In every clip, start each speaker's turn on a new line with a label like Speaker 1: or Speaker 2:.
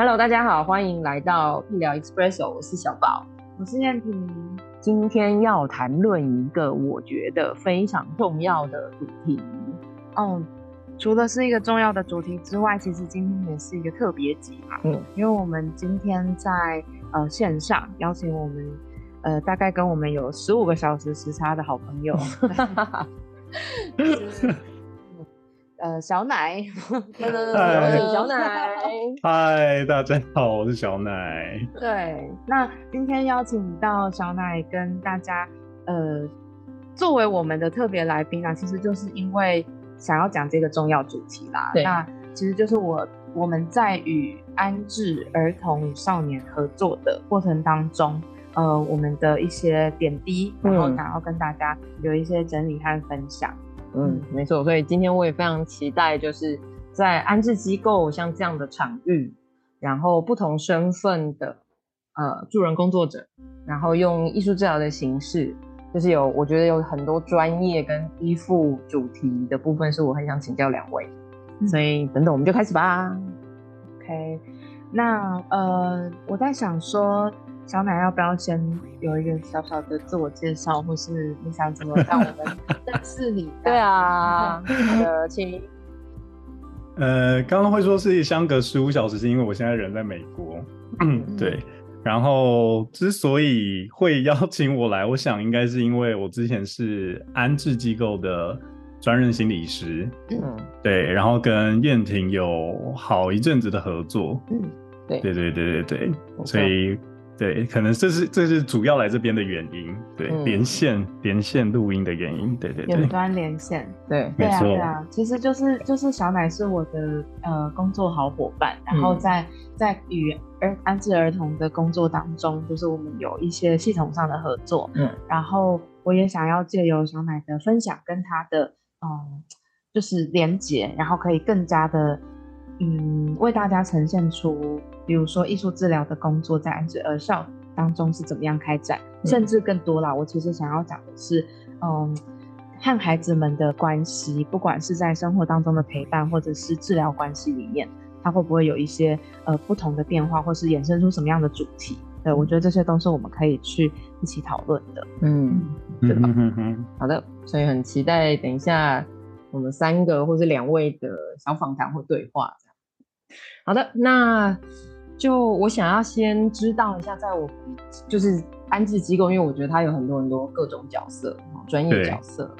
Speaker 1: Hello，大家好，欢迎来到医疗 Expresso，我是小宝，
Speaker 2: 我是燕婷。
Speaker 1: 今天要谈论一个我觉得非常重要的主题。
Speaker 2: 哦，除了是一个重要的主题之外，其实今天也是一个特别集嘛。嗯，因为我们今天在呃线上邀请我们呃大概跟我们有十五个小时时差的好朋友。呃，小奶，
Speaker 1: 小奶，
Speaker 3: 嗨，大家好，我是小奶。
Speaker 2: 对，那今天邀请到小奶跟大家，呃，作为我们的特别来宾啊，其实就是因为想要讲这个重要主题啦。
Speaker 1: 对，
Speaker 2: 那其实就是我我们在与安置儿童与少年合作的过程当中，呃，我们的一些点滴，然后想要跟大家有一些整理和分享。
Speaker 1: 嗯，没错，所以今天我也非常期待，就是在安置机构像这样的场域，然后不同身份的呃助人工作者，然后用艺术治疗的形式，就是有我觉得有很多专业跟依附主题的部分，是我很想请教两位，所以等等我们就开始吧。
Speaker 2: OK，那呃我在想说。小奶要不要先有一个小小的自我介绍，或是你想怎么让我们 认识你？
Speaker 1: 对啊，呃，请。
Speaker 3: 呃，刚刚会说是相隔十五小时，是因为我现在人在美国。嗯，对。然后之所以会邀请我来，我想应该是因为我之前是安置机构的专任心理师。嗯，对。然后跟燕婷有好一阵子的合作。嗯，
Speaker 1: 对，
Speaker 3: 对对对对对，所以。对，可能这是这是主要来这边的原因。对，连线连线录音的原因。对对对，
Speaker 2: 远端连线。
Speaker 1: 对，
Speaker 2: 对啊对啊，其实就是就是小奶是我的呃工作好伙伴，然后在在与儿安置儿童的工作当中，就是我们有一些系统上的合作。嗯，然后我也想要借由小奶的分享跟他的嗯就是连接，然后可以更加的嗯为大家呈现出。比如说艺术治疗的工作在安置儿少当中是怎么样开展，甚至更多啦。我其实想要讲的是，嗯，和孩子们的关系，不管是在生活当中的陪伴，或者是治疗关系里面，它会不会有一些呃不同的变化，或是衍生出什么样的主题？对我觉得这些都是我们可以去一起讨论的。
Speaker 1: 嗯，对吧？好的，所以很期待等一下我们三个或是两位的小访谈或对话。好的，那。就我想要先知道一下，在我就是安置机构，因为我觉得它有很多很多各种角色，专业角色，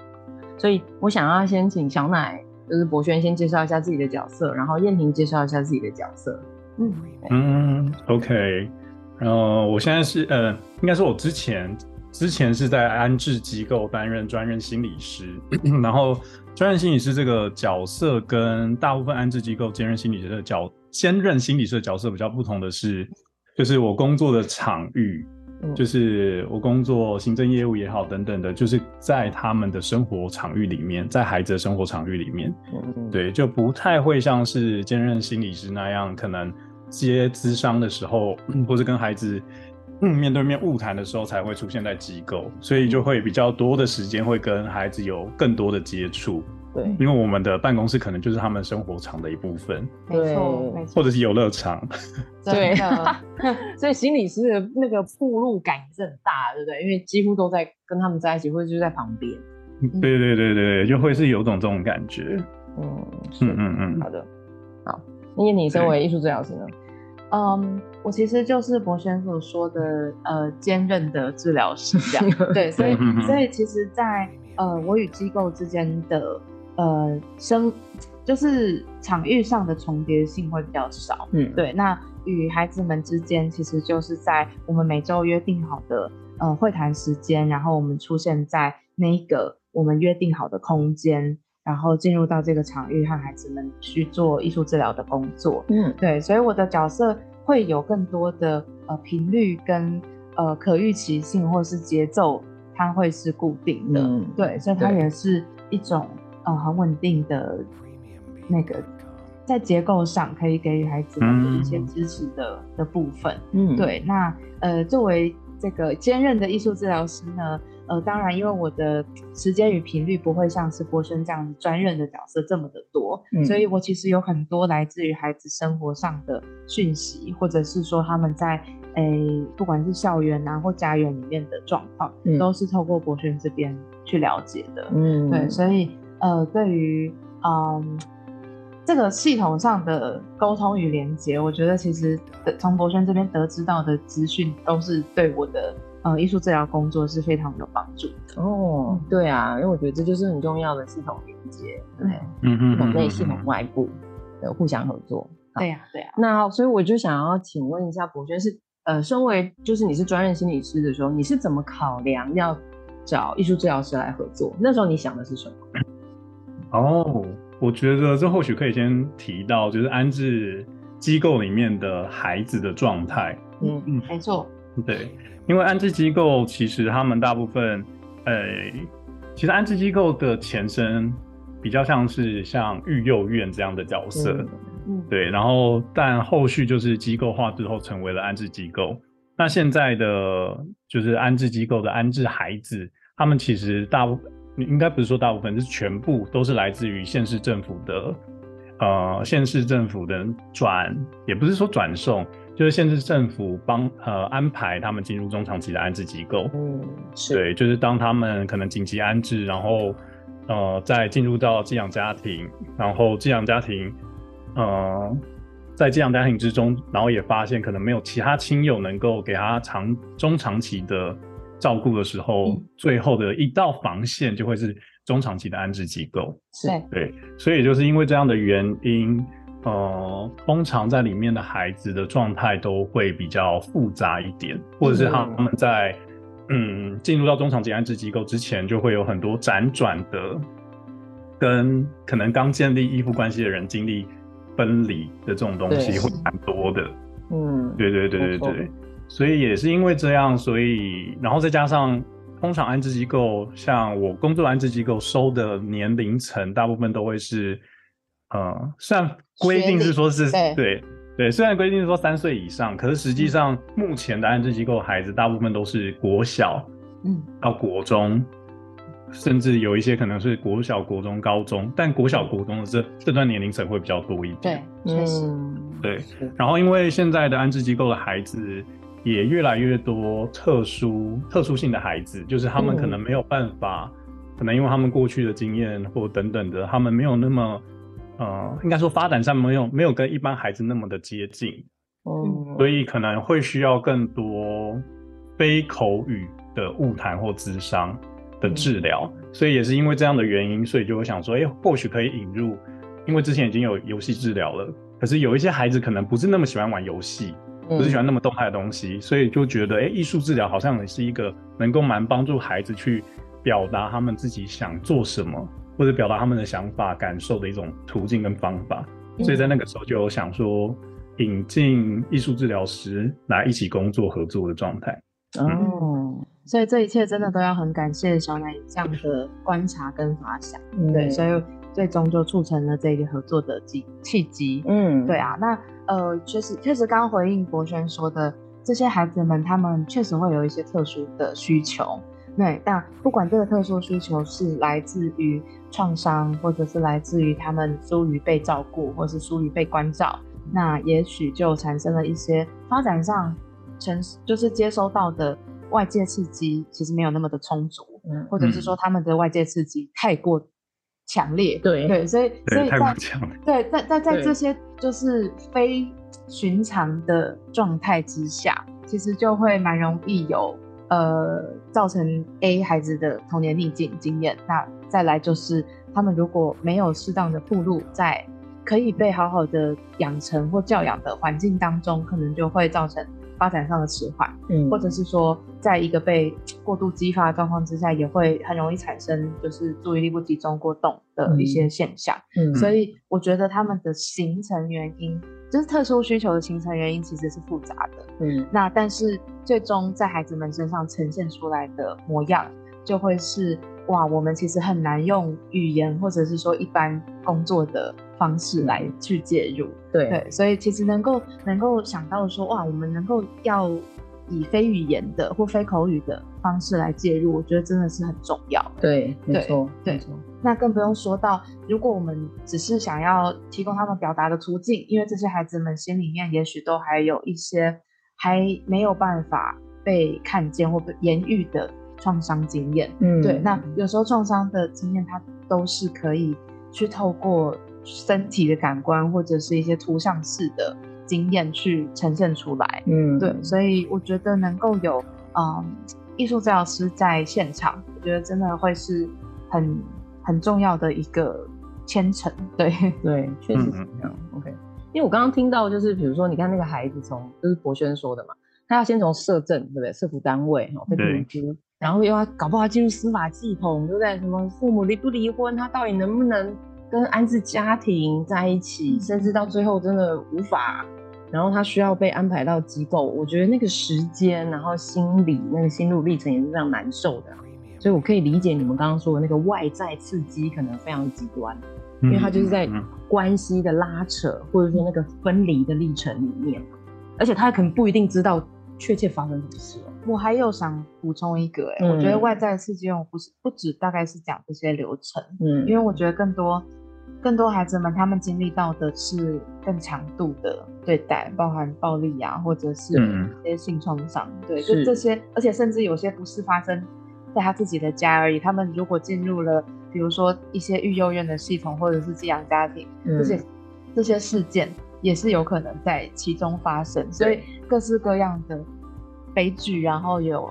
Speaker 1: 所以我想要先请小奶，就是博轩先介绍一下自己的角色，然后燕婷介绍一下自己的角色。
Speaker 3: 嗯嗯，OK，然后我现在是呃，应该说我之前之前是在安置机构担任专任心理师，然后专任心理师这个角色跟大部分安置机构兼任心理师的角。兼任心理师的角色比较不同的是，就是我工作的场域，就是我工作行政业务也好等等的，就是在他们的生活场域里面，在孩子的生活场域里面，对，就不太会像是兼任心理师那样，可能接咨商的时候，或是跟孩子面对面晤谈的时候才会出现在机构，所以就会比较多的时间会跟孩子有更多的接触。
Speaker 1: 对，
Speaker 3: 因为我们的办公室可能就是他们生活场的一部分，
Speaker 2: 没错，没错，
Speaker 3: 或者是游乐场，
Speaker 2: 对
Speaker 1: 所以心理师的那个铺路感也是很大，对不对？因为几乎都在跟他们在一起，或者就在旁边。
Speaker 3: 对对对对就会是有种这种感觉。
Speaker 1: 嗯嗯嗯嗯，好的，好。那你身为艺术治疗师呢？
Speaker 2: 嗯，我其实就是博轩所说的呃兼任的治疗师这样。对，所以所以其实，在呃我与机构之间的。呃，生就是场域上的重叠性会比较少，嗯，对。那与孩子们之间，其实就是在我们每周约定好的呃会谈时间，然后我们出现在那个我们约定好的空间，然后进入到这个场域和孩子们去做艺术治疗的工作，嗯，对。所以我的角色。会有更多的呃频率跟呃可预期性或是节奏，它会是固定的，对，所以它也是一种呃很稳定的那个在结构上可以给予孩子一些支持的的部分，嗯，对，那呃作为这个兼任的艺术治疗师呢。呃，当然，因为我的时间与频率不会像是波轩这样专任的角色这么的多，所以我其实有很多来自于孩子生活上的讯息，或者是说他们在诶，不管是校园啊或家园里面的状况，都是透过博轩这边去了解的。嗯，对，所以呃，对于嗯这个系统上的沟通与连接，我觉得其实从博轩这边得知到的资讯，都是对我的。呃，艺术治疗工作是非常有帮助的
Speaker 1: 哦。对啊，因为我觉得这就是很重要的系统连接，对，嗯嗯，系统内、系统外部的互相合作。
Speaker 2: 对呀，对呀。
Speaker 1: 那所以我就想要请问一下博轩，是呃，身为就是你是专任心理师的时候，你是怎么考量要找艺术治疗师来合作？那时候你想的是什么？
Speaker 3: 哦，我觉得这或许可以先提到，就是安置机构里面的孩子的状态。
Speaker 2: 嗯嗯，没错，
Speaker 3: 对。因为安置机构其实他们大部分，呃，其实安置机构的前身比较像是像育幼院这样的角色，嗯，对，然后但后续就是机构化之后成为了安置机构。那现在的就是安置机构的安置孩子，他们其实大部应该不是说大部分，是全部都是来自于县市政府的，呃，县市政府的转，也不是说转送。就是县市政府帮呃安排他们进入中长期的安置机构，嗯，对，就是当他们可能紧急安置，然后呃再进入到寄养家庭，然后寄养家庭，呃在寄养家庭之中，然后也发现可能没有其他亲友能够给他长中长期的照顾的时候，最后的一道防线就会是中长期的安置机构，
Speaker 2: 是，
Speaker 3: 对，所以就是因为这样的原因。呃，通常在里面的孩子的状态都会比较复杂一点，或者是他们在嗯进入到中长期安置机构之前，就会有很多辗转的，跟可能刚建立依附关系的人经历分离的这种东西会蛮多的。嗯，对对对对对，所以也是因为这样，所以然后再加上通常安置机构，像我工作安置机构收的年龄层，大部分都会是。呃，虽然规定是说是对对，虽然规定是说三岁以上，可是实际上目前的安置机构孩子大部分都是国小，嗯，到国中，甚至有一些可能是国小、国中、高中，但国小、国中的这这段年龄层会比较多一
Speaker 2: 点。对，确实，
Speaker 3: 对。然后因为现在的安置机构的孩子也越来越多特殊特殊性的孩子，就是他们可能没有办法，可能因为他们过去的经验或等等的，他们没有那么。呃，应该说发展上没有没有跟一般孩子那么的接近，哦，所以可能会需要更多非口语的物谈或智商的治疗，所以也是因为这样的原因，所以就会想说，哎，或许可以引入，因为之前已经有游戏治疗了，可是有一些孩子可能不是那么喜欢玩游戏，不是喜欢那么动态的东西，所以就觉得，哎，艺术治疗好像也是一个能够蛮帮助孩子去表达他们自己想做什么。或者表达他们的想法、感受的一种途径跟方法，所以在那个时候就有想说引进艺术治疗师来一起工作合作的状态。
Speaker 2: 哦，所以这一切真的都要很感谢小奶这样的观察跟发想，对，所以最终就促成了这个合作的机契机。嗯，对啊，那呃，确实确实刚回应博轩说的，这些孩子们他们确实会有一些特殊的需求。对，但不管这个特殊需求是来自于创伤，或者是来自于他们疏于被照顾，或是疏于被关照，那也许就产生了一些发展上承就是接收到的外界刺激其实没有那么的充足，嗯，或者是说他们的外界刺激太过强烈，
Speaker 1: 对
Speaker 2: 对，所以所以在
Speaker 3: 对
Speaker 2: 在在在这些就是非寻常的状态之下，其实就会蛮容易有。呃，造成 A 孩子的童年逆境经验，那再来就是他们如果没有适当的铺路，在可以被好好的养成或教养的环境当中，可能就会造成发展上的迟缓，嗯，或者是说，在一个被过度激发的状况之下，也会很容易产生就是注意力不集中过动的一些现象，嗯，所以我觉得他们的形成原因就是特殊需求的形成原因其实是复杂的，嗯，那但是最终在孩子们身上呈现出来的模样，就会是哇，我们其实很难用语言或者是说一般工作的方式来去介入，
Speaker 1: 对。
Speaker 2: 对，所以其实能够能够想到说哇，我们能够要以非语言的或非口语的方式来介入，我觉得真的是很重要，
Speaker 1: 对，没错，
Speaker 2: 没错。那更不用说到，如果我们只是想要提供他们表达的途径，因为这些孩子们心里面也许都还有一些还没有办法被看见或被言喻的创伤经验。嗯，对。那有时候创伤的经验，它都是可以去透过身体的感官或者是一些图像式的经验去呈现出来。嗯，对。所以我觉得能够有嗯艺术治疗师在现场，我觉得真的会是很。很重要的一个牵扯，对
Speaker 1: 对，确实是这样。OK，因为我刚刚听到，就是比如说，你看那个孩子从，就是博轩说的嘛，他要先从社政，对不对？社福单位哦，被评估，然后又要搞不好进入司法系统，对不对？什么父母离不离婚，他到底能不能跟安置家庭在一起，甚至到最后真的无法，然后他需要被安排到机构，我觉得那个时间，然后心理那个心路历程也是非常难受的。所以，我可以理解你们刚刚说的那个外在刺激可能非常极端，因为他就是在关系的拉扯，或者说那个分离的历程里面，而且他可能不一定知道确切发生什么事。
Speaker 2: 我还有想补充一个，哎，我觉得外在刺激用不是不止大概是讲这些流程，嗯，因为我觉得更多更多孩子们他们经历到的是更强度的对待，包含暴力啊，或者是一些性创伤，对，就这些，而且甚至有些不是发生。在他自己的家而已。他们如果进入了，比如说一些育幼院的系统，或者是寄养家庭，这些这些事件也是有可能在其中发生。所以各式各样的悲剧，然后有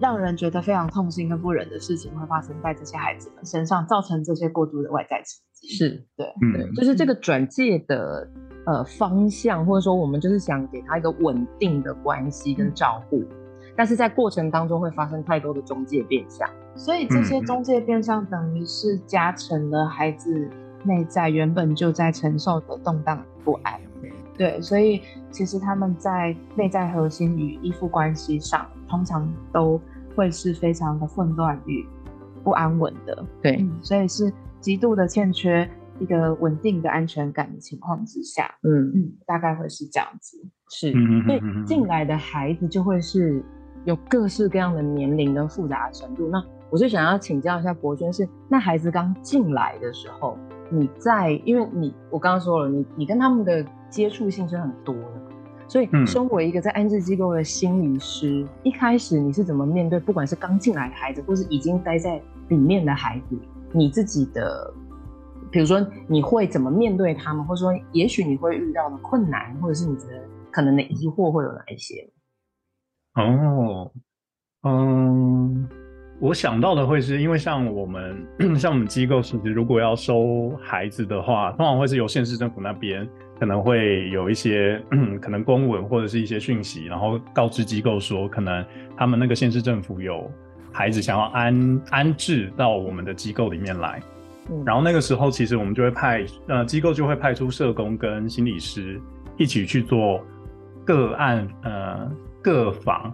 Speaker 2: 让人觉得非常痛心跟不忍的事情，会发生在这些孩子们身上，造成这些过度的外在刺激。
Speaker 1: 是
Speaker 2: 对，
Speaker 1: 对，就是这个转介的呃方向，或者说我们就是想给他一个稳定的关系跟照顾。但是在过程当中会发生太多的中介变相，
Speaker 2: 所以这些中介变相等于是加成了孩子内在原本就在承受的动荡不安。对，所以其实他们在内在核心与依附关系上，通常都会是非常的混乱与不安稳的。
Speaker 1: 对，
Speaker 2: 所以是极度的欠缺一个稳定的安全感的情况之下，嗯嗯，大概会是这样子。
Speaker 1: 是，所以进来的孩子就会是。有各式各样的年龄跟复杂程度，那我就想要请教一下博娟，是那孩子刚进来的时候，你在，因为你我刚刚说了，你你跟他们的接触性是很多的，所以身为一个在安置机构的心理师，一开始你是怎么面对，不管是刚进来的孩子，或是已经待在里面的孩子，你自己的，比如说你会怎么面对他们，或者说也许你会遇到的困难，或者是你觉得可能的疑惑会有哪一些？
Speaker 3: 哦，嗯，我想到的会是因为像我们 像我们机构，其实如果要收孩子的话，通常会是由县市政府那边可能会有一些 可能公文或者是一些讯息，然后告知机构说，可能他们那个县市政府有孩子想要安安置到我们的机构里面来，然后那个时候其实我们就会派呃机构就会派出社工跟心理师一起去做个案呃。个访、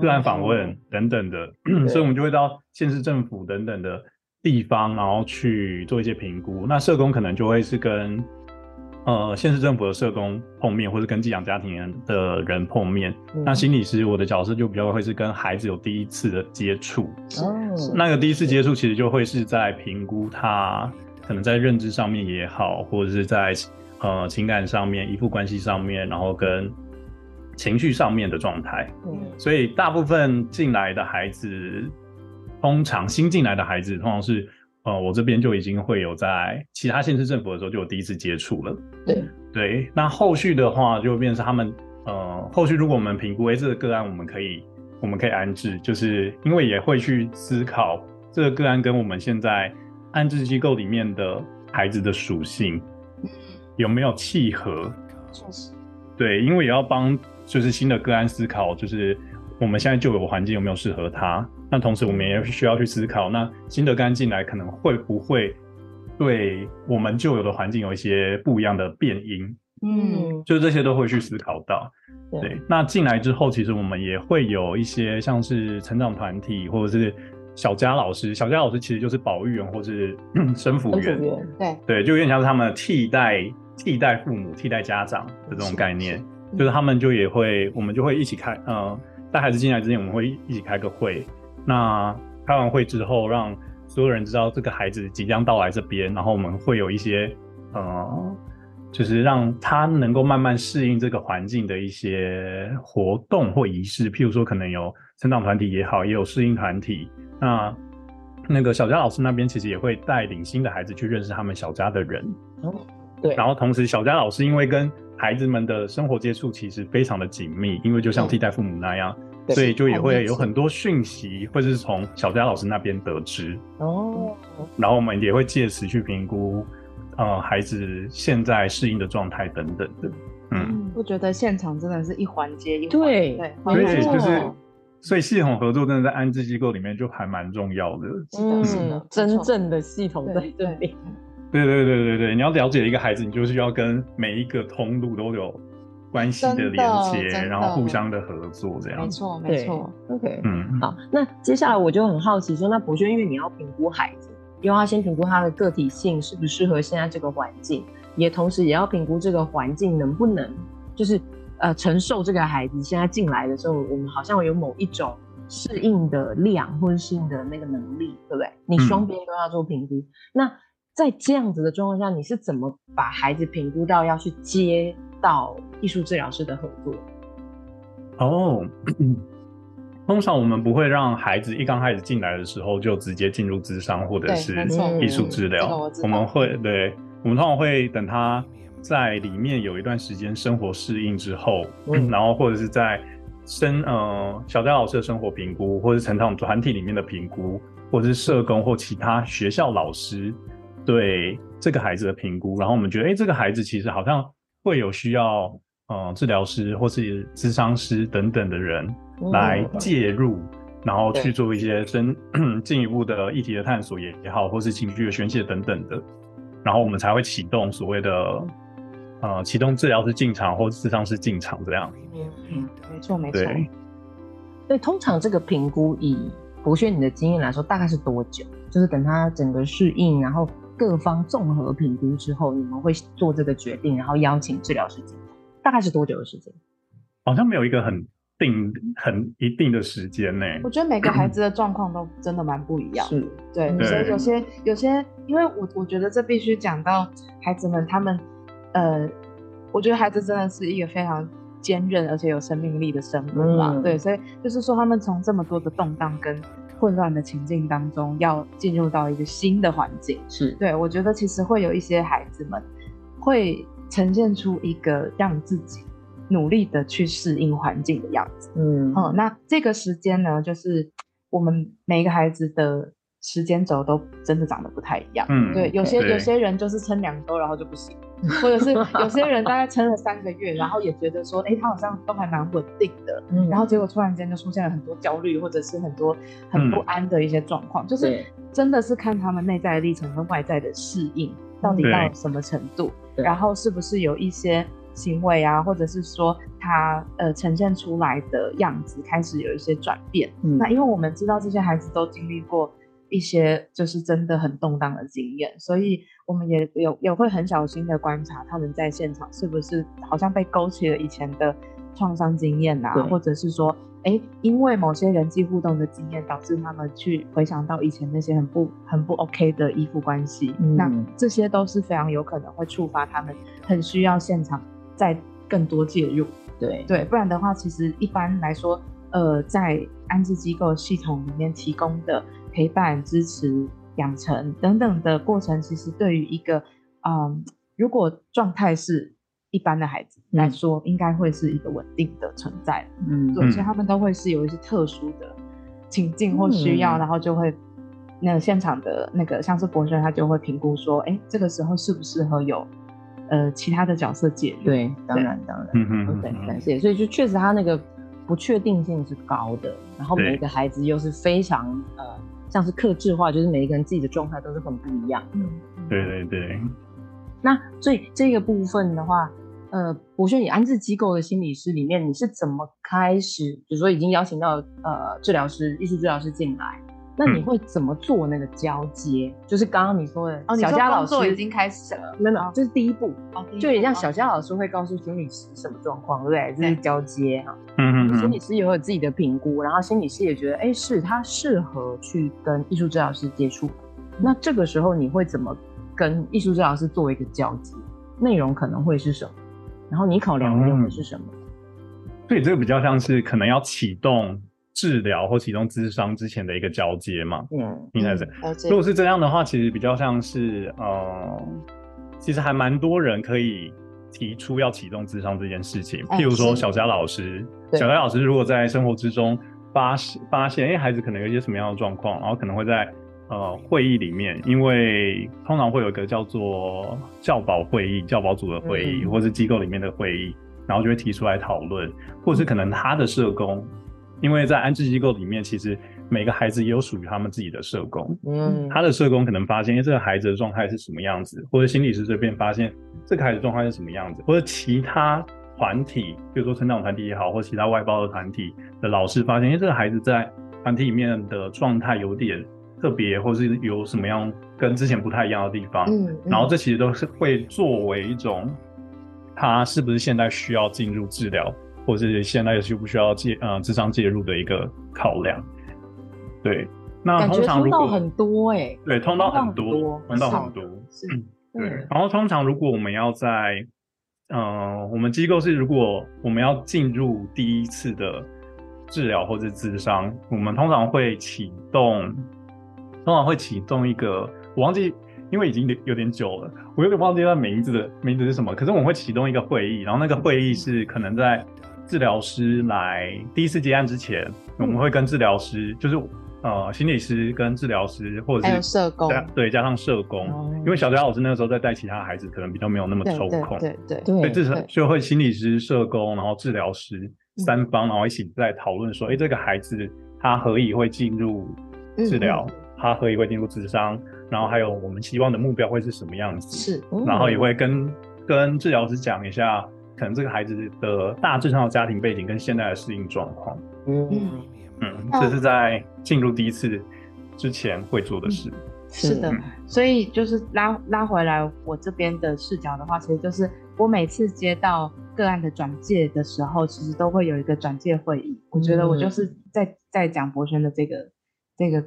Speaker 3: 个案访问等等的，所以我们就会到县市政府等等的地方，然后去做一些评估。那社工可能就会是跟呃县市政府的社工碰面，或是跟寄养家庭的人碰面。那心理师我的角色就比较会是跟孩子有第一次的接触。哦，那个第一次接触其实就会是在评估他可能在认知上面也好，或者是在呃情感上面、依附关系上面，然后跟。情绪上面的状态，嗯，所以大部分进来的孩子，通常新进来的孩子，通常是，呃，我这边就已经会有在其他县市政府的时候就有第一次接触了，
Speaker 1: 对
Speaker 3: 对。那后续的话，就变成他们，呃，后续如果我们评估，哎，这个个案我们可以，我们可以安置，就是因为也会去思考这个个案跟我们现在安置机构里面的孩子的属性有没有契合，
Speaker 2: 确实，
Speaker 3: 对，因为也要帮。就是新的个案思考，就是我们现在就有环境有没有适合他？那同时我们也需要去思考，那新的个案进来可能会不会对我们旧有的环境有一些不一样的变因？嗯，就是这些都会去思考到。对，那进来之后，其实我们也会有一些像是成长团体或者是小佳老师。小佳老师其实就是保育员或是 生辅员。
Speaker 2: 对
Speaker 3: 对，就有点像是他们替代替代父母、替代家长的这种概念。就是他们就也会，我们就会一起开，呃，带孩子进来之前，我们会一起开个会。那开完会之后，让所有人知道这个孩子即将到来这边，然后我们会有一些，呃。就是让他能够慢慢适应这个环境的一些活动或仪式，譬如说可能有成长团体也好，也有适应团体。那那个小佳老师那边其实也会带领新的孩子去认识他们小家的人。
Speaker 1: 哦，对。
Speaker 3: 然后同时，小佳老师因为跟孩子们的生活接触其实非常的紧密，因为就像替代父母那样，所以就也会有很多讯息，或者是从小佳老师那边得知。哦。然后我们也会借此去评估。呃，孩子现在适应的状态等等的，
Speaker 2: 嗯，我觉得现场真的是一环接一环，
Speaker 1: 对
Speaker 2: 对，
Speaker 3: 所以就是，所以系统合作真的在安置机构里面就还蛮重要的，
Speaker 1: 嗯，真正的系统在这里，
Speaker 3: 对对对对对，你要了解一个孩子，你就是要跟每一个通路都有关系的连接，然后互相的合作，这样，
Speaker 2: 没错没错
Speaker 1: ，OK，嗯，好，那接下来我就很好奇说，那博轩，因为你要评估孩子。因为要先评估他的个体性适不适合现在这个环境，也同时也要评估这个环境能不能，就是呃承受这个孩子现在进来的时候，我们好像有某一种适应的量或者适应的那个能力，对不对？你双边都要做评估。那在这样子的状况下，你是怎么把孩子评估到要去接到艺术治疗师的合作？
Speaker 3: 哦。通常我们不会让孩子一刚开始进来的时候就直接进入智商或者是艺术治疗。我们会对，我们通常会等他在里面有一段时间生活适应之后，然后或者是在生呃小戴老师的生活评估，或者是成长团体里面的评估，或者是社工或其他学校老师对这个孩子的评估，然后我们觉得，哎，这个孩子其实好像会有需要，呃，治疗师或是智商师等等的人。来介入，然后去做一些深 进一步的议题的探索也也好，或是情绪的宣泄等等的，然后我们才会启动所谓的呃启动治疗师进场或智商师进场这样。
Speaker 2: 嗯，没错没错。
Speaker 1: 对，对，通常这个评估以博轩你的经验来说，大概是多久？就是等他整个适应，然后各方综合评估之后，你们会做这个决定，然后邀请治疗师进场，大概是多久的时间？
Speaker 3: 好像没有一个很。定很一定的时间呢？
Speaker 2: 我觉得每个孩子的状况都真的蛮不一样。
Speaker 1: 是，
Speaker 2: 对，所以有些有些，因为我我觉得这必须讲到孩子们，他们，呃，我觉得孩子真的是一个非常坚韧而且有生命力的生物嘛。对，所以就是说，他们从这么多的动荡跟混乱的情境当中，要进入到一个新的环境，
Speaker 1: 是
Speaker 2: 对。我觉得其实会有一些孩子们会呈现出一个让自己。努力的去适应环境的样子，嗯，哦，那这个时间呢，就是我们每一个孩子的时间轴都真的长得不太一样，嗯，对，有些有些人就是撑两周然后就不行，或者是有些人大概撑了三个月，然后也觉得说，哎，他好像都还蛮稳定的，嗯，然后结果突然间就出现了很多焦虑或者是很多很不安的一些状况，就是真的是看他们内在的历程跟外在的适应到底到什么程度，然后是不是有一些。行为啊，或者是说他呃呈现出来的样子开始有一些转变。嗯，那因为我们知道这些孩子都经历过一些就是真的很动荡的经验，所以我们也有也会很小心的观察他们在现场是不是好像被勾起了以前的创伤经验啊，或者是说哎因为某些人际互动的经验导致他们去回想到以前那些很不很不 OK 的依附关系。那这些都是非常有可能会触发他们很需要现场。再更多介入，
Speaker 1: 对
Speaker 2: 对，不然的话，其实一般来说，呃，在安置机构系统里面提供的陪伴、支持、养成等等的过程，其实对于一个，嗯，如果状态是一般的孩子来说，应该会是一个稳定的存在，嗯，对，所以他们都会是有一些特殊的情境或需要，然后就会那个现场的那个像是博士，他就会评估说，哎，这个时候适不适合有。呃，其他的角色介入，
Speaker 1: 对，当然当然，嗯嗯，对，感谢。所以就确实他那个不确定性是高的，然后每一个孩子又是非常呃，像是克制化，就是每一个人自己的状态都是很不一样。的，
Speaker 3: 对对对。
Speaker 1: 那所以这个部分的话，呃，博轩，你安置机构的心理师里面，你是怎么开始？比如说已经邀请到呃治疗师、艺术治疗师进来，那你会怎么做那个交接？就是刚刚你说的，小佳老师
Speaker 2: 已经开始了，
Speaker 1: 没有，这是第一步，就有点像小佳老师会告诉心理师什么状况，对不对？这是交接啊。嗯嗯心理师也会有自己的评估，然后心理师也觉得，哎，是他适合去跟艺术治疗师接触。那这个时候你会怎么跟艺术治疗师做一个交接？内容可能会是什么？然后你考量用的是什么？
Speaker 3: 所以这个比较像是可能要启动治疗或启动咨商之前的一个交接嘛。嗯，应该是。如果是这样的话，其实比较像是呃，其实还蛮多人可以提出要启动咨商这件事情。譬如说小佳老师，小佳老师如果在生活之中发发现，哎，孩子可能有一些什么样的状况，然后可能会在。呃，会议里面，因为通常会有一个叫做教保会议、教保组的会议，或是机构里面的会议，然后就会提出来讨论，或是可能他的社工，因为在安置机构里面，其实每个孩子也有属于他们自己的社工，嗯，他的社工可能发现，哎，这个孩子的状态是什么样子，或者心理师这边发现这个孩子状态是什么样子，或者其他团体，比如说成长团体也好，或其他外包的团体的老师发现，哎，这个孩子在团体里面的状态有点。特别，或是有什么样跟之前不太一样的地方，嗯，然后这其实都是会作为一种，他是不是现在需要进入治疗，或者是现在需不需要介呃智商介入的一个考量。对，那通常如果
Speaker 1: 很多哎，
Speaker 3: 对，通道很多，通道很多，是，对。然后通常如果我们要在，嗯，我们机构是如果我们要进入第一次的治疗或者智商，我们通常会启动。通常会启动一个，我忘记，因为已经有点久了，我有点忘记它名字的名字是什么。可是我们会启动一个会议，然后那个会议是可能在治疗师来第一次接案之前，我们会跟治疗师，就是呃心理师跟治疗师，或者是
Speaker 2: 社工，
Speaker 3: 对，加上社工，因为小佳老师那个时候在带其他孩子，可能比较没有那么抽空，
Speaker 2: 对对
Speaker 3: 对，所以至少就会心理师、社工，然后治疗师三方，然后一起在讨论说，哎，这个孩子他何以会进入治疗？他何以会进入智商？然后还有我们希望的目标会是什么样子？
Speaker 2: 是，
Speaker 3: 然后也会跟跟治疗师讲一下，可能这个孩子的大致上的家庭背景跟现在的适应状况。嗯嗯，这是在进入第一次之前会做的事。
Speaker 2: 是的，所以就是拉拉回来我这边的视角的话，其实就是我每次接到个案的转介的时候，其实都会有一个转介会议。我觉得我就是在在讲博轩的这个。这个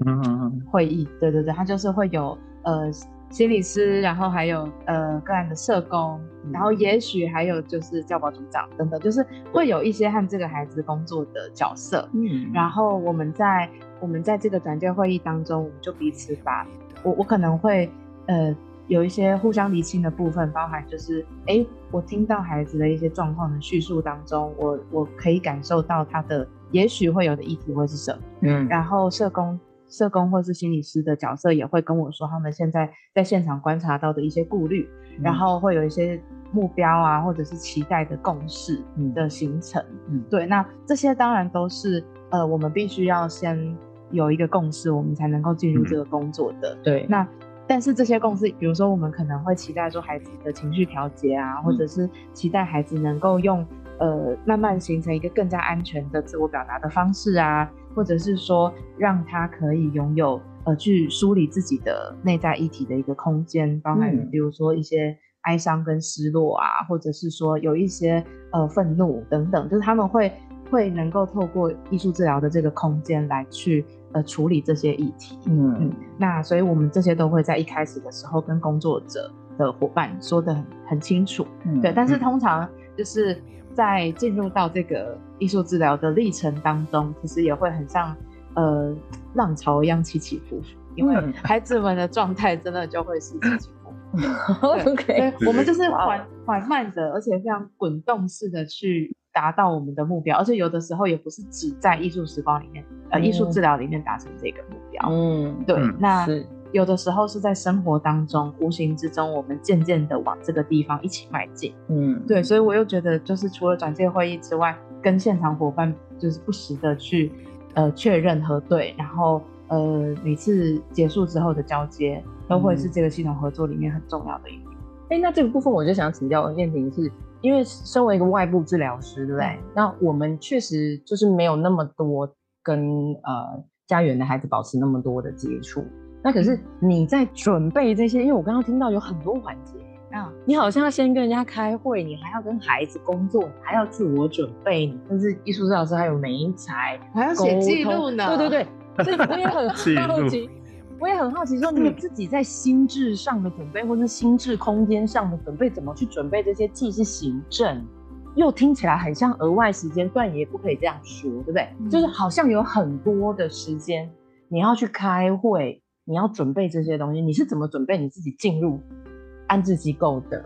Speaker 2: 会议，对对对，他就是会有呃心理师，然后还有呃个案的社工，然后也许还有就是教保组长等等，就是会有一些和这个孩子工作的角色。嗯，然后我们在我们在这个转介会议当中，我们就彼此把，我我可能会呃有一些互相厘清的部分，包含就是哎，我听到孩子的一些状况的叙述当中，我我可以感受到他的。也许会有的议题会是什么？嗯，然后社工、社工或是心理师的角色也会跟我说他们现在在现场观察到的一些顾虑，然后会有一些目标啊，或者是期待的共识的形成。嗯，对，那这些当然都是呃，我们必须要先有一个共识，我们才能够进入这个工作的。
Speaker 1: 对，
Speaker 2: 那但是这些共识，比如说我们可能会期待说孩子的情绪调节啊，或者是期待孩子能够用。呃，慢慢形成一个更加安全的自我表达的方式啊，或者是说让他可以拥有呃去梳理自己的内在议题的一个空间，包含比如说一些哀伤跟失落啊，或者是说有一些呃愤怒等等，就是他们会会能够透过艺术治疗的这个空间来去呃处理这些议题。嗯嗯，那所以我们这些都会在一开始的时候跟工作者的伙伴说的很很清楚。对，但是通常就是。在进入到这个艺术治疗的历程当中，其实也会很像呃浪潮一样起起伏伏，因为孩子们的状态真的就会是起起伏伏。
Speaker 1: OK，
Speaker 2: 我们就是缓缓慢的，而且非常滚动式的去达到我们的目标，而且有的时候也不是只在艺术时光里面，呃，艺术治疗里面达成这个目标。嗯，对，那。有的时候是在生活当中，无形之中，我们渐渐的往这个地方一起迈进。嗯，对，所以我又觉得，就是除了转介会议之外，跟现场伙伴就是不时的去呃确认核对，然后呃每次结束之后的交接，都会是这个系统合作里面很重要的一点。
Speaker 1: 哎，那这个部分我就想请教燕婷是，因为身为一个外部治疗师，对不对？那我们确实就是没有那么多跟呃家园的孩子保持那么多的接触。那可是你在准备这些，因为我刚刚听到有很多环节啊，你好像要先跟人家开会，你还要跟孩子工作，还要自我准备，你甚至艺术治疗师还有美才，
Speaker 2: 还要写记录呢。
Speaker 1: 对对对，所以 我也很好奇，我也很好奇，说你自己在心智上的准备，或是心智空间上的准备，怎么去准备这些？既是行政，又听起来很像额外时间，但也不可以这样说，对不对？就是好像有很多的时间你要去开会。你要准备这些东西，你是怎么准备你自己进入安置机构的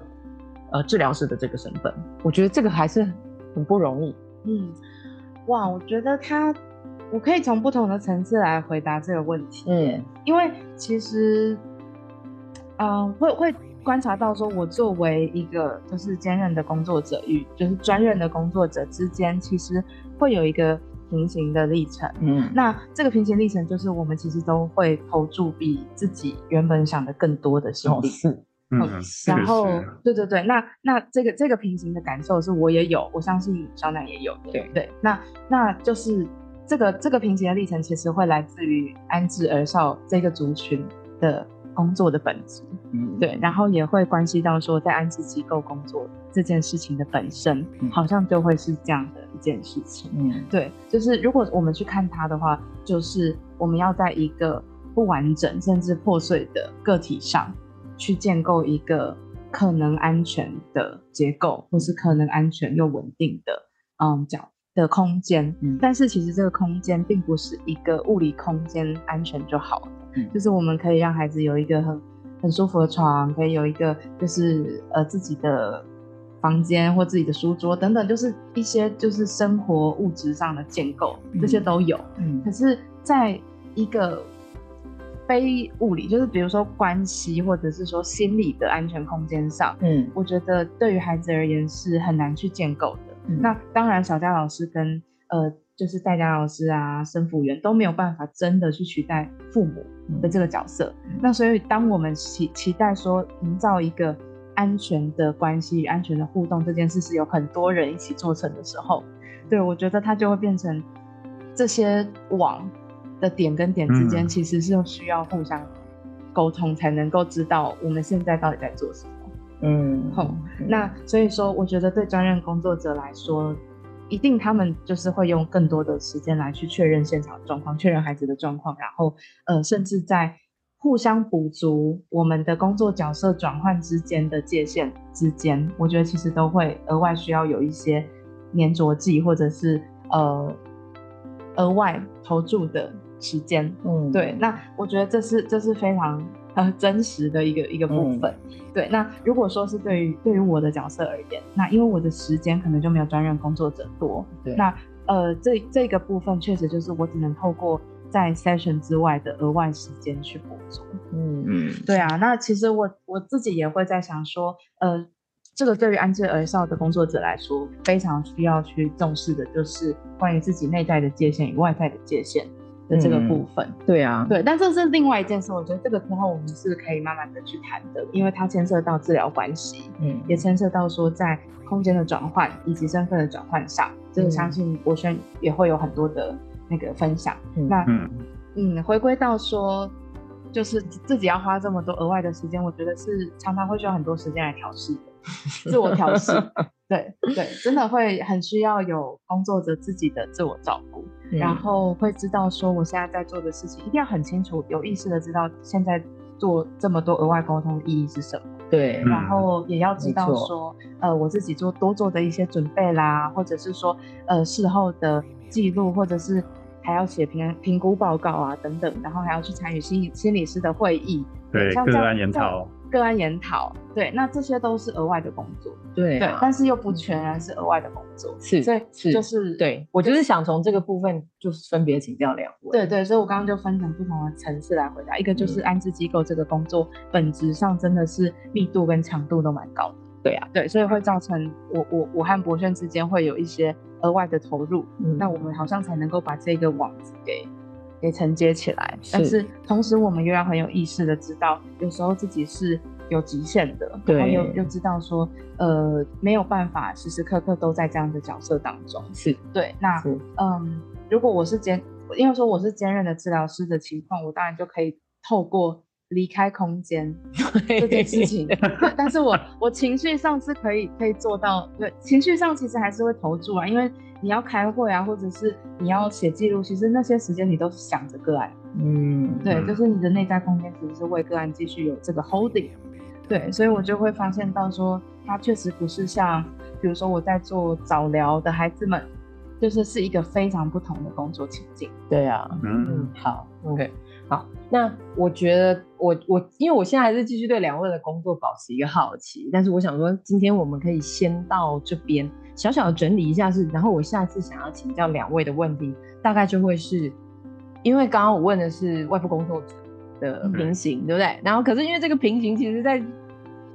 Speaker 1: 呃治疗师的这个身份？我觉得这个还是很不容易。
Speaker 2: 嗯，哇，我觉得他，我可以从不同的层次来回答这个问题。嗯，因为其实，嗯，会会观察到说，我作为一个就是兼任的工作者与就是专任的工作者之间，其实会有一个。平行的历程，嗯，那这个平行历程就是我们其实都会投注比自己原本想的更多的心力，
Speaker 3: 嗯，
Speaker 2: 然后对对对，那那这个这个平行的感受是我也有，我相信小奶也有的，
Speaker 1: 对
Speaker 2: 对，那那就是这个这个平行的历程其实会来自于安置儿少这个族群的工作的本质，嗯，对，然后也会关系到说在安置机构工作这件事情的本身，好像就会是这样的。一件事情，嗯，对，就是如果我们去看它的话，就是我们要在一个不完整甚至破碎的个体上去建构一个可能安全的结构，或是可能安全又稳定的，嗯，角的空间。嗯，但是其实这个空间并不是一个物理空间安全就好了，嗯，就是我们可以让孩子有一个很很舒服的床，可以有一个就是呃自己的。房间或自己的书桌等等，就是一些就是生活物质上的建构，这些都有。嗯，可是在一个非物理，就是比如说关系或者是说心理的安全空间上，嗯，我觉得对于孩子而言是很难去建构的。那当然，小佳老师跟呃，就是代佳老师啊、生辅员都没有办法真的去取代父母的这个角色。那所以，当我们期期待说营造一个。安全的关系与安全的互动这件事是有很多人一起做成的时候，对我觉得它就会变成这些网的点跟点之间其实是需要互相沟通才能够知道我们现在到底在做什么。嗯，好，那所以说我觉得对专任工作者来说，一定他们就是会用更多的时间来去确认现场状况，确认孩子的状况，然后呃，甚至在。互相补足我们的工作角色转换之间的界限之间，我觉得其实都会额外需要有一些粘着剂，或者是呃额外投注的时间。嗯，对。那我觉得这是这是非常呃真实的一个一个部分。对。那如果说是对于对于我的角色而言，那因为我的时间可能就没有专任工作者多。
Speaker 1: 对。
Speaker 2: 那呃这这个部分确实就是我只能透过。在 session 之外的额外时间去补足，嗯嗯，对啊，那其实我我自己也会在想说，呃，这个对于安置儿少的工作者来说，非常需要去重视的，就是关于自己内在的界限与外在的界限的这个部分。
Speaker 1: 对啊，
Speaker 2: 对，但这是另外一件事，我觉得这个之后我们是可以慢慢的去谈的，因为它牵涉到治疗关系，嗯，也牵涉到说在空间的转换以及身份的转换上，这个相信博轩也会有很多的。那个分享，那嗯，回归到说，就是自己要花这么多额外的时间，我觉得是常常会需要很多时间来调试的，自我调试，对对，真的会很需要有工作者自己的自我照顾，然后会知道说我现在在做的事情，一定要很清楚，有意识的知道现在做这么多额外沟通的意义是什么，
Speaker 1: 对，
Speaker 2: 然后也要知道说，呃，我自己做多做的一些准备啦，或者是说，呃，事后的记录，或者是。还要写评评估报告啊，等等，然后还要去参与心理心理师的会议，
Speaker 3: 对，个案研讨，
Speaker 2: 个案研讨，对，那这些都是额外的工作，
Speaker 1: 对，
Speaker 2: 对，但是又不全然是额外的工作，
Speaker 1: 是，
Speaker 2: 所以
Speaker 1: 是
Speaker 2: 就是
Speaker 1: 对我就是想从这个部分就是分别请教两位，
Speaker 2: 对对，所以我刚刚就分成不同的层次来回答，一个就是安置机构这个工作本质上真的是密度跟强度都蛮高的，
Speaker 1: 对啊，
Speaker 2: 对，所以会造成我我我和博轩之间会有一些。额外的投入，嗯那我们好像才能够把这个网子给给承接起来。但是同时，我们又要很有意识的知道，有时候自己是有极限的，然后又又知道说，呃，没有办法时时刻刻都在这样的角色当中。
Speaker 1: 是
Speaker 2: 对，那嗯，如果我是兼，因为说我是兼任的治疗师的情况，我当然就可以透过离开空间这件事情。但是我我情绪上是可以可以做到，对，情绪上其实还是会投注啊，因为你要开会啊，或者是你要写记录，其实那些时间你都是想着个案。嗯，对，就是你的内在空间其实是为个案继续有这个 holding。对，所以我就会发现到说，它确实不是像，比如说我在做早疗的孩子们，就是是一个非常不同的工作情境。
Speaker 1: 对啊，嗯，好，OK，好，那我觉得我我因为我现在还是继续对两位的工作保持一个好奇，但是我想说，今天我们可以先到这边小小的整理一下，是，然后我下次想要请教两位的问题，大概就会是，因为刚刚我问的是外部工作者。的平行，对不对？然后可是因为这个平行，其实在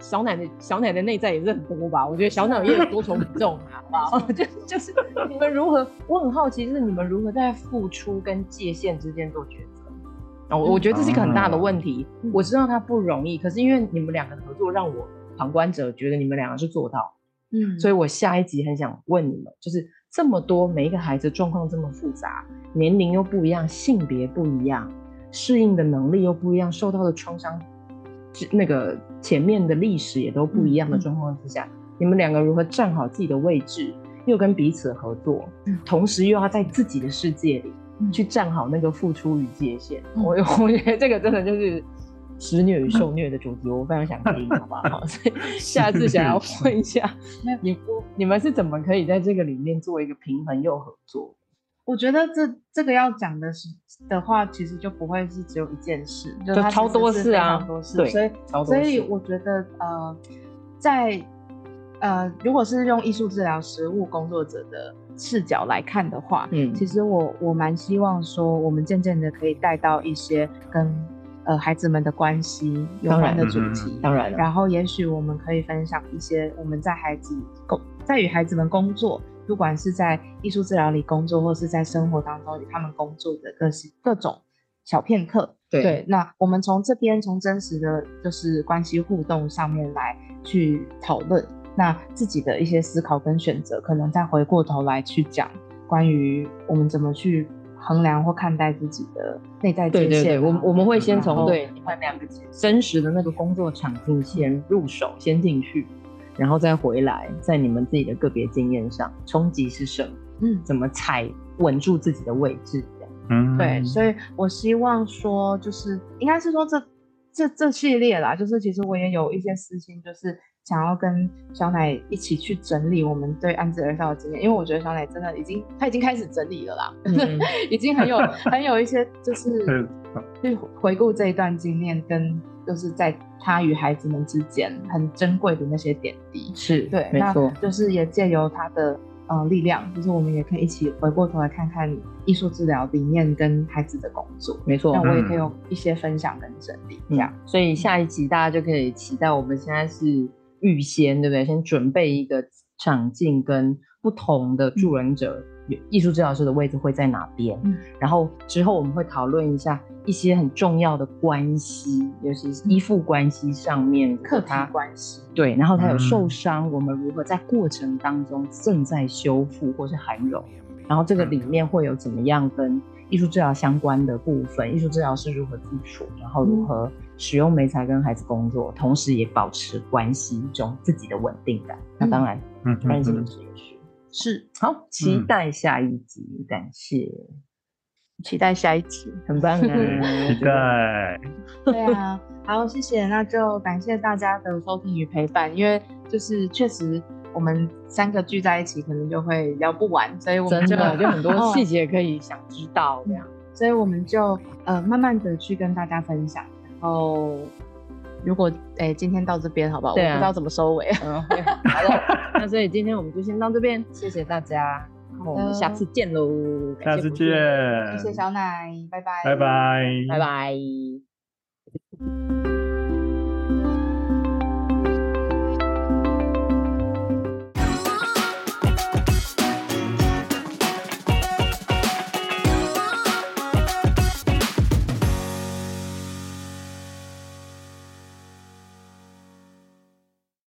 Speaker 1: 小奶的小奶的内在也是很多吧？我觉得小奶也有多重宇宙，好不好？就就是你们如何？我很好奇，就是你们如何在付出跟界限之间做抉择？我我觉得这是一个很大的问题。我知道它不容易，可是因为你们两个合作，让我旁观者觉得你们两个是做到。嗯，所以我下一集很想问你们，就是这么多每一个孩子状况这么复杂，年龄又不一样，性别不一样。适应的能力又不一样，受到的创伤，那个前面的历史也都不一样的状况之下，你们两个如何站好自己的位置，又跟彼此合作，同时又要在自己的世界里去站好那个付出与界限。我 我觉得这个真的就是施虐与受虐的主题，我非常想听，好不好？所以下次想要问一下，你你们是怎么可以在这个里面做一个平衡又合作？
Speaker 2: 我觉得这这个要讲的是的话，其实就不会是只有一件事，
Speaker 1: 就超多事啊，
Speaker 2: 多事。所以所以我觉得呃，在呃，如果是用艺术治疗实务工作者的视角来看的话，嗯，其实我我蛮希望说，我们渐渐的可以带到一些跟呃孩子们的关系有关的主题，
Speaker 1: 当然，
Speaker 2: 然后也许我们可以分享一些我们在孩子工在与孩子们工作。不管是在艺术治疗里工作，或是在生活当中与他们工作的各式各种小片刻，对，那我们从这边从真实的就是关系互动上面来去讨论，那自己的一些思考跟选择，可能再回过头来去讲关于我们怎么去衡量或看待自己的内在界限。
Speaker 1: 对对对，我我们会先从对你们两个真实的那个工作场景先入手，先进去。然后再回来，在你们自己的个别经验上，冲击是什么？嗯，怎么踩稳住自己的位置？
Speaker 2: 嗯，对，所以我希望说，就是应该是说这这这系列啦，就是其实我也有一些私心，就是想要跟小奶一起去整理我们对安置儿少的经验，因为我觉得小奶真的已经他已经开始整理了啦，已经很有 很有一些就是去回顾这一段经验跟。就是在他与孩子们之间很珍贵的那些点滴，
Speaker 1: 是
Speaker 2: 对，没错，就是也借由他的呃力量，就是我们也可以一起回过头来看看艺术治疗理念跟孩子的工作，
Speaker 1: 没错，
Speaker 2: 那我也可以有一些分享跟整理，这样，
Speaker 1: 所以下一集大家就可以期待，我们现在是预先，对不对？先准备一个场景跟不同的助人者。艺术治疗师的位置会在哪边？嗯，然后之后我们会讨论一下一些很重要的关系，尤其是依附关系上面，
Speaker 2: 课题关系。
Speaker 1: 对，然后他有受伤，我们如何在过程当中正在修复或是涵容？然后这个里面会有怎么样跟艺术治疗相关的部分？艺术治疗师如何自处？然后如何使用美才跟孩子工作，同时也保持关系中自己的稳定感？那当然，嗯，专业心理师也是。是。好，期待下一集，感谢，
Speaker 2: 期待下一集，
Speaker 1: 很棒啊！
Speaker 3: 期待，
Speaker 2: 对啊，好，谢谢，那就感谢大家的收听与陪伴，因为就是确实我们三个聚在一起，可能就会聊不完，所以我们
Speaker 1: 就就很多细节可以想知道这样，
Speaker 2: 所以我们就呃慢慢的去跟大家分享，然后。如果哎，今天到这边好不好？我不知道怎么收尾。
Speaker 1: 嗯，好了。那所以今天我们就先到这边，谢谢大家，我们下次见喽。
Speaker 3: 下次见。
Speaker 2: 谢谢小奶，拜拜。
Speaker 3: 拜拜。
Speaker 1: 拜拜。